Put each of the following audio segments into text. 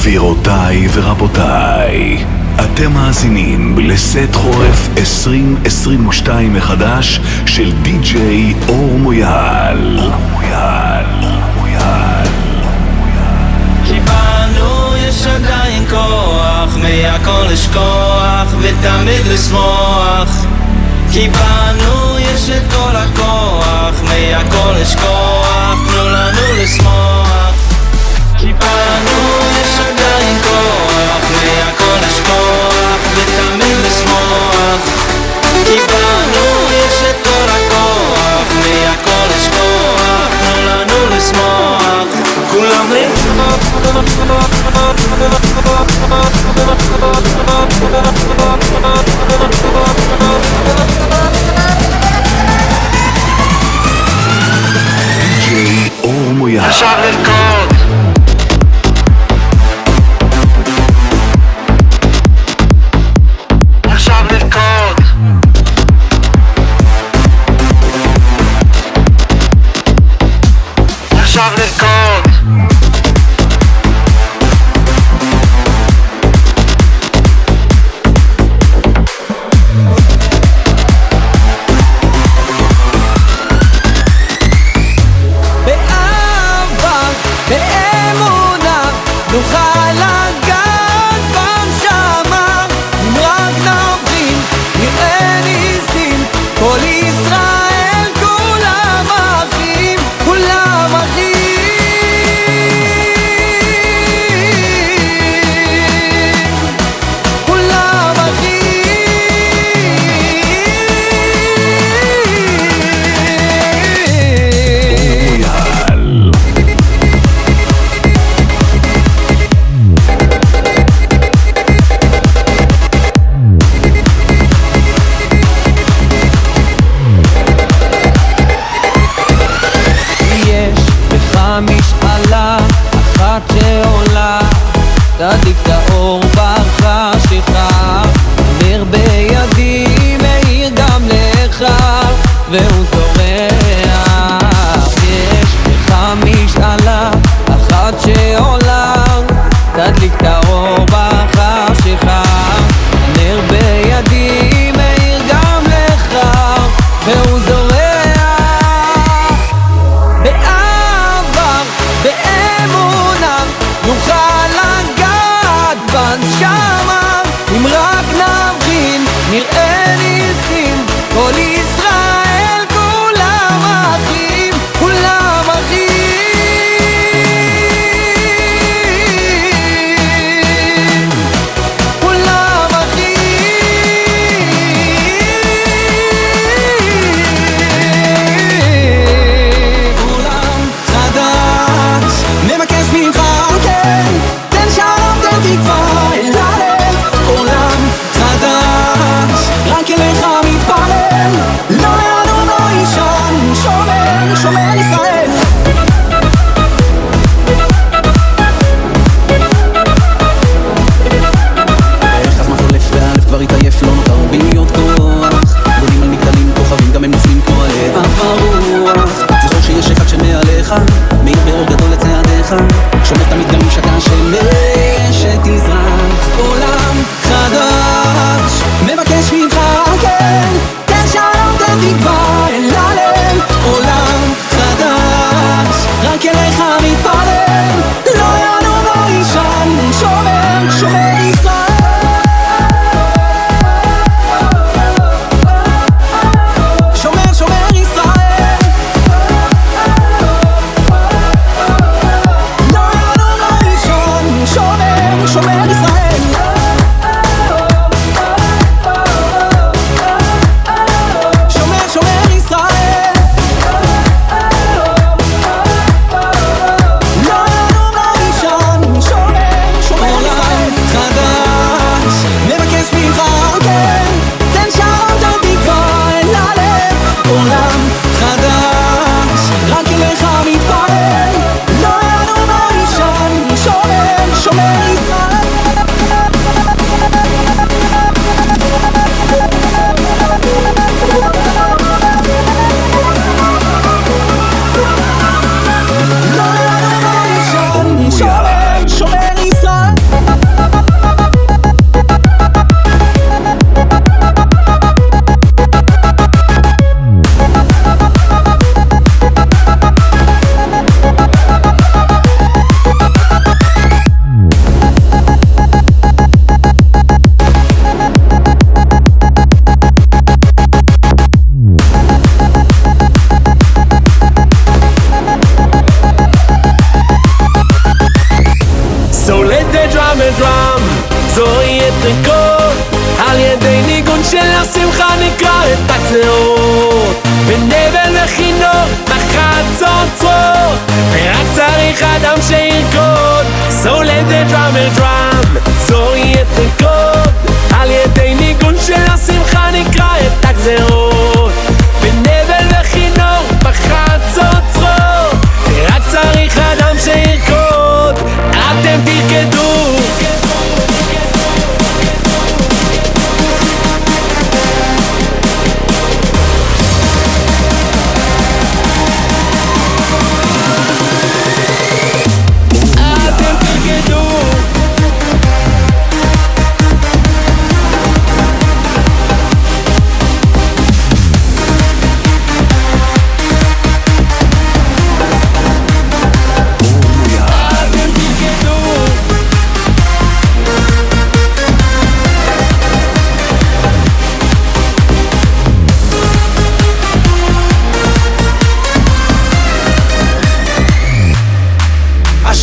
גבירותיי ורבותיי, אתם מאזינים לסט חורף 2022 מחדש של די.ג'יי אור מויאל. כי בנו יש עדיין כוח מהכל לשכוח ותמיד לשמוח כי בנו יש את כל הכוח מהכל לשכוח תנו לנו לשמוח כי בנו יש כוח מהכל לשכוח ותמיד לשמוח. כי בנו יש את כל הכוח מהכל לשכוח תנו לנו לשמוח. כולם די.ג'יי אור מויאל. עכשיו לרקוד please.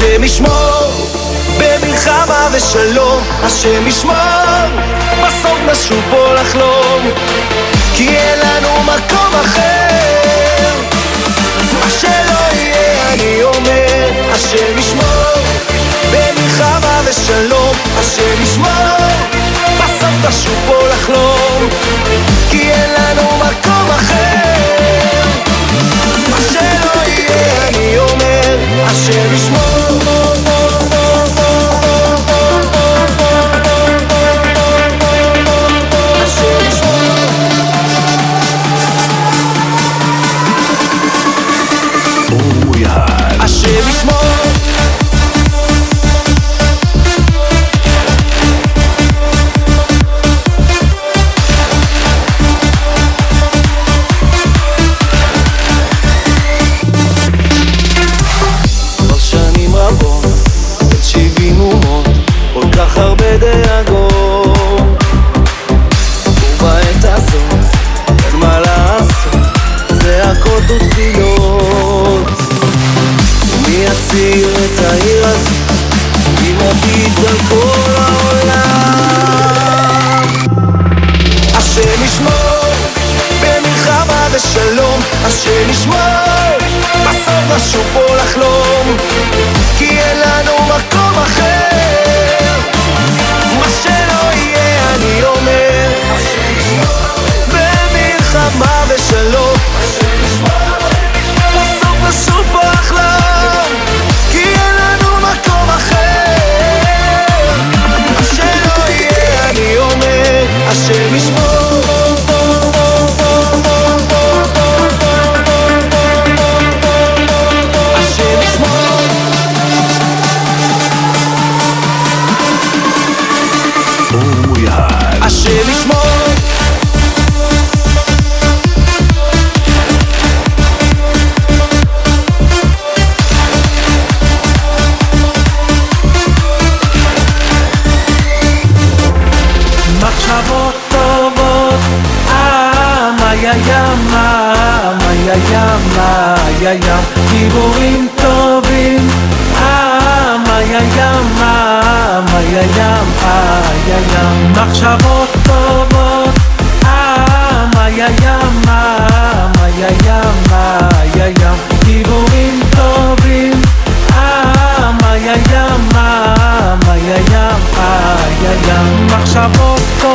השם ישמור במלחמה ושלום, השם ישמור בסוף נשוב פה לחלום כי אין לנו מקום אחר. מה שלא יהיה אני אומר, השם ישמור במלחמה ושלום, השם ישמור בסוף נשוב פה לחלום כי אין לנו מקום אחר. מה שלא יהיה אני אומר, השם ישמור.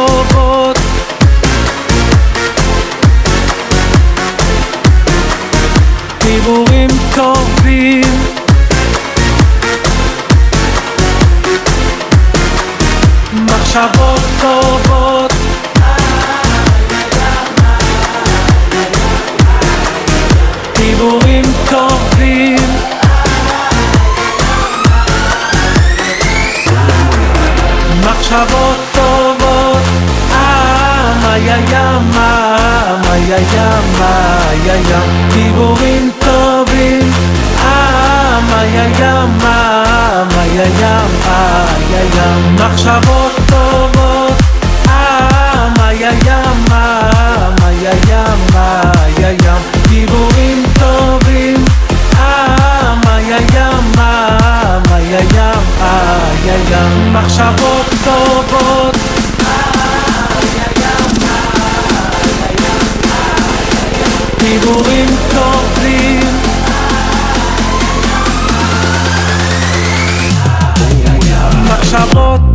ברחובות דיבורים קורבים מחשבות איי איי איי דיבורים טובים. אה, עם איי איי ים עם איי איי ים איי איי ים מחשבות טובות. אה, עם איי איי ים עם איי איי ים איי איי ים דיבורים טובים. אה, עם איי איי ים עם איי איי ים איי איי ים מחשבות דיבורים טובים מחשבות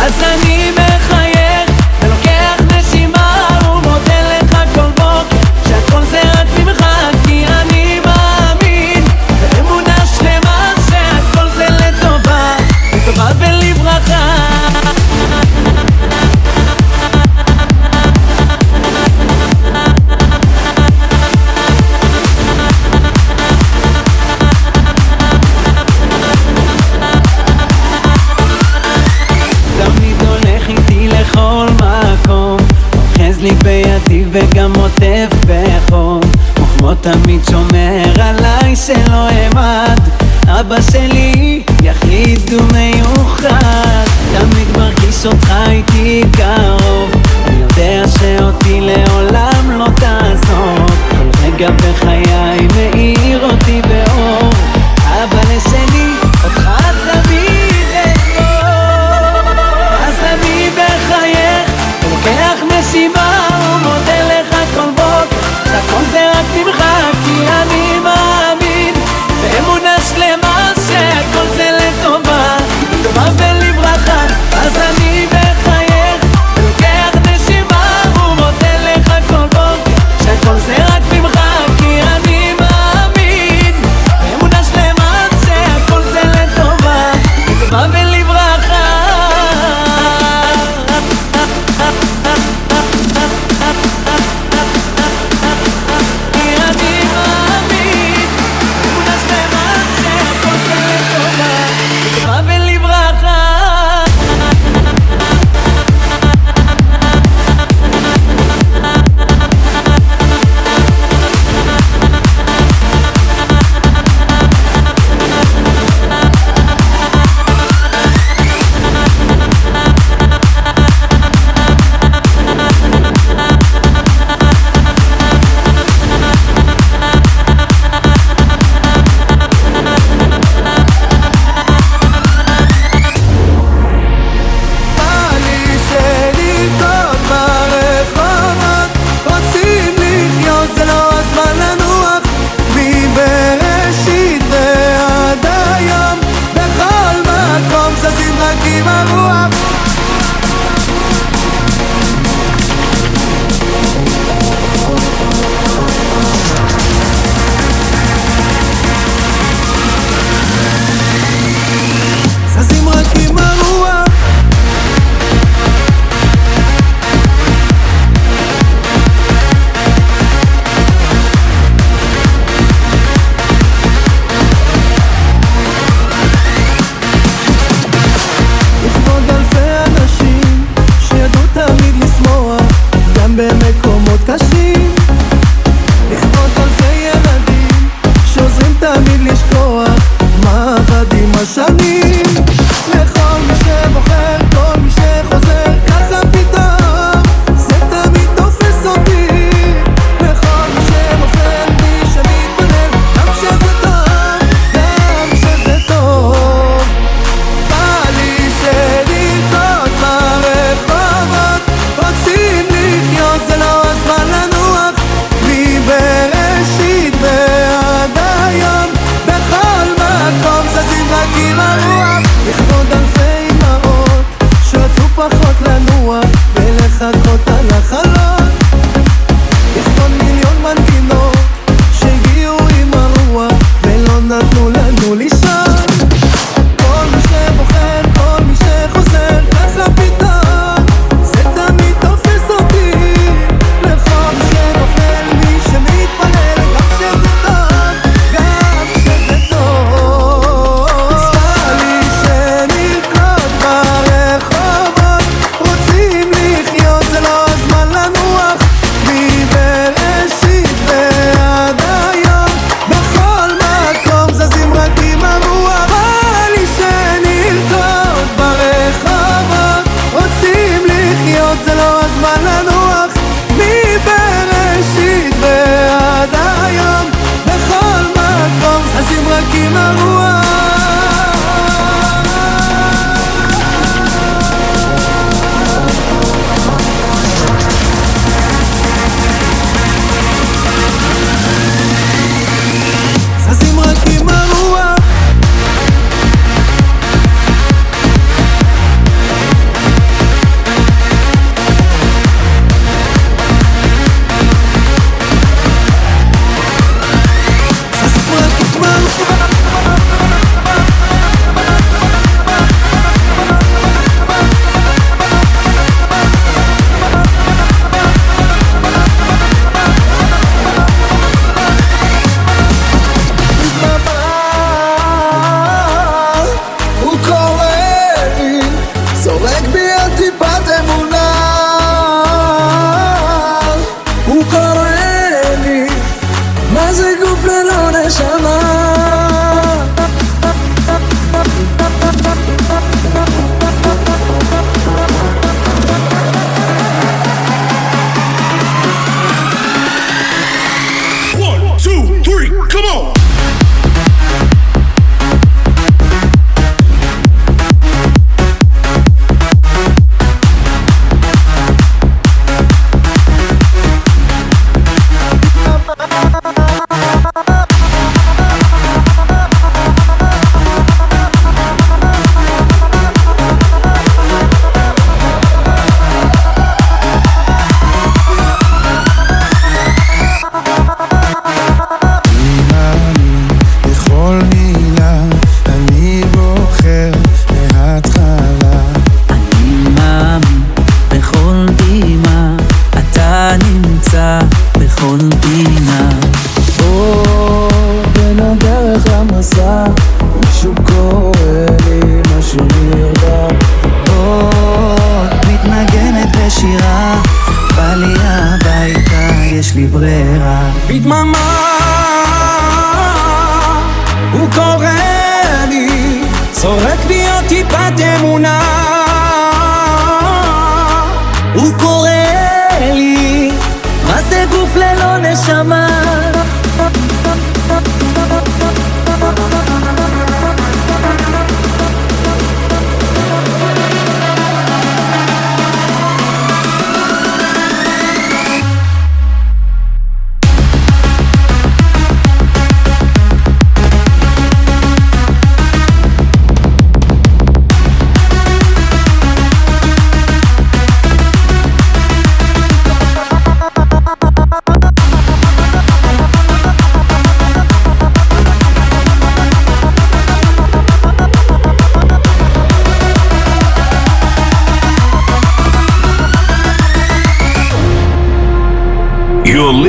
אז אני מ... זה לא אעמד אבא שלי יחיד ומיוחד תמיד מרגיש אותך איתי כאן.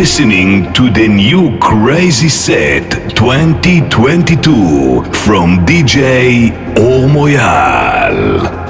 listening to the new crazy set 2022 from DJ Omoyal.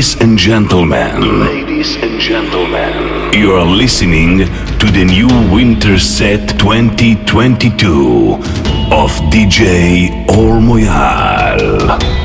Ladies and gentlemen, ladies and gentlemen, you are listening to the new Winter Set 2022 of DJ Ormoyal.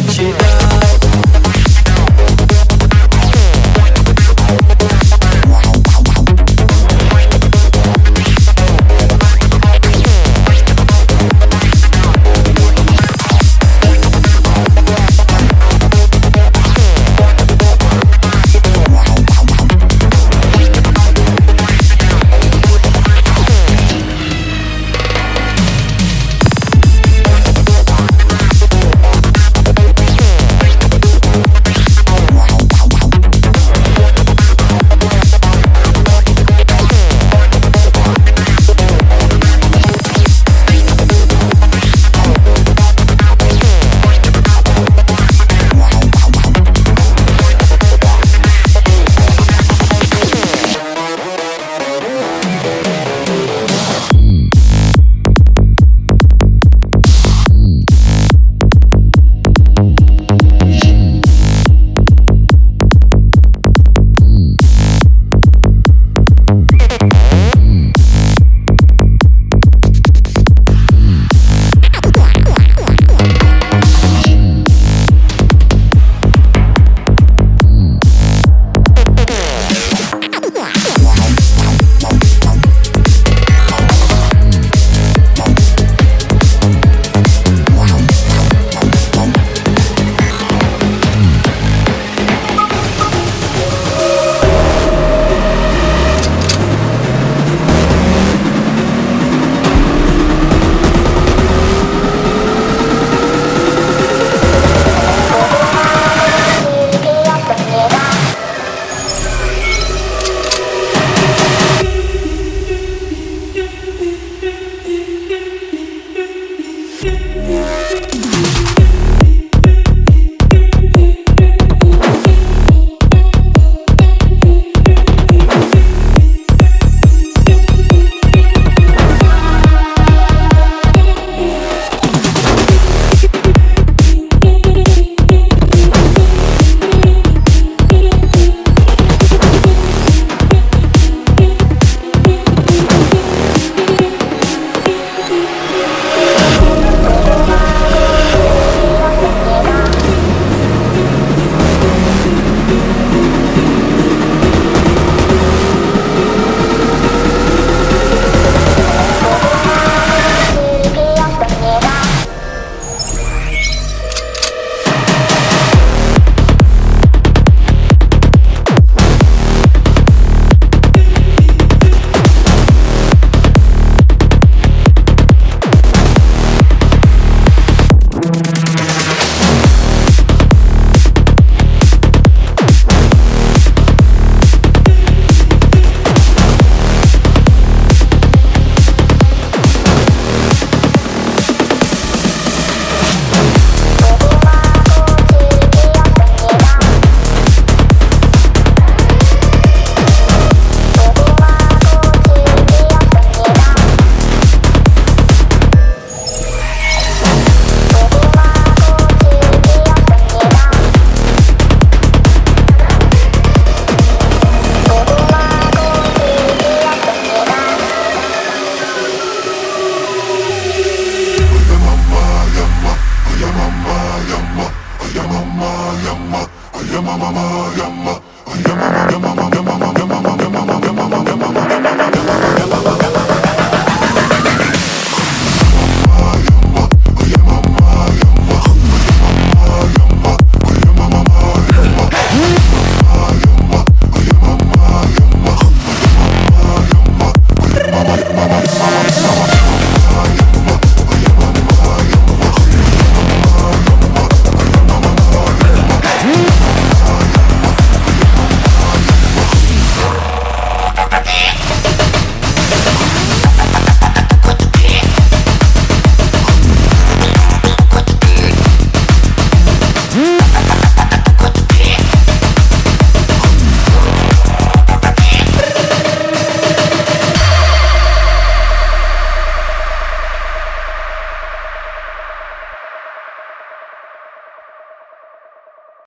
what you got.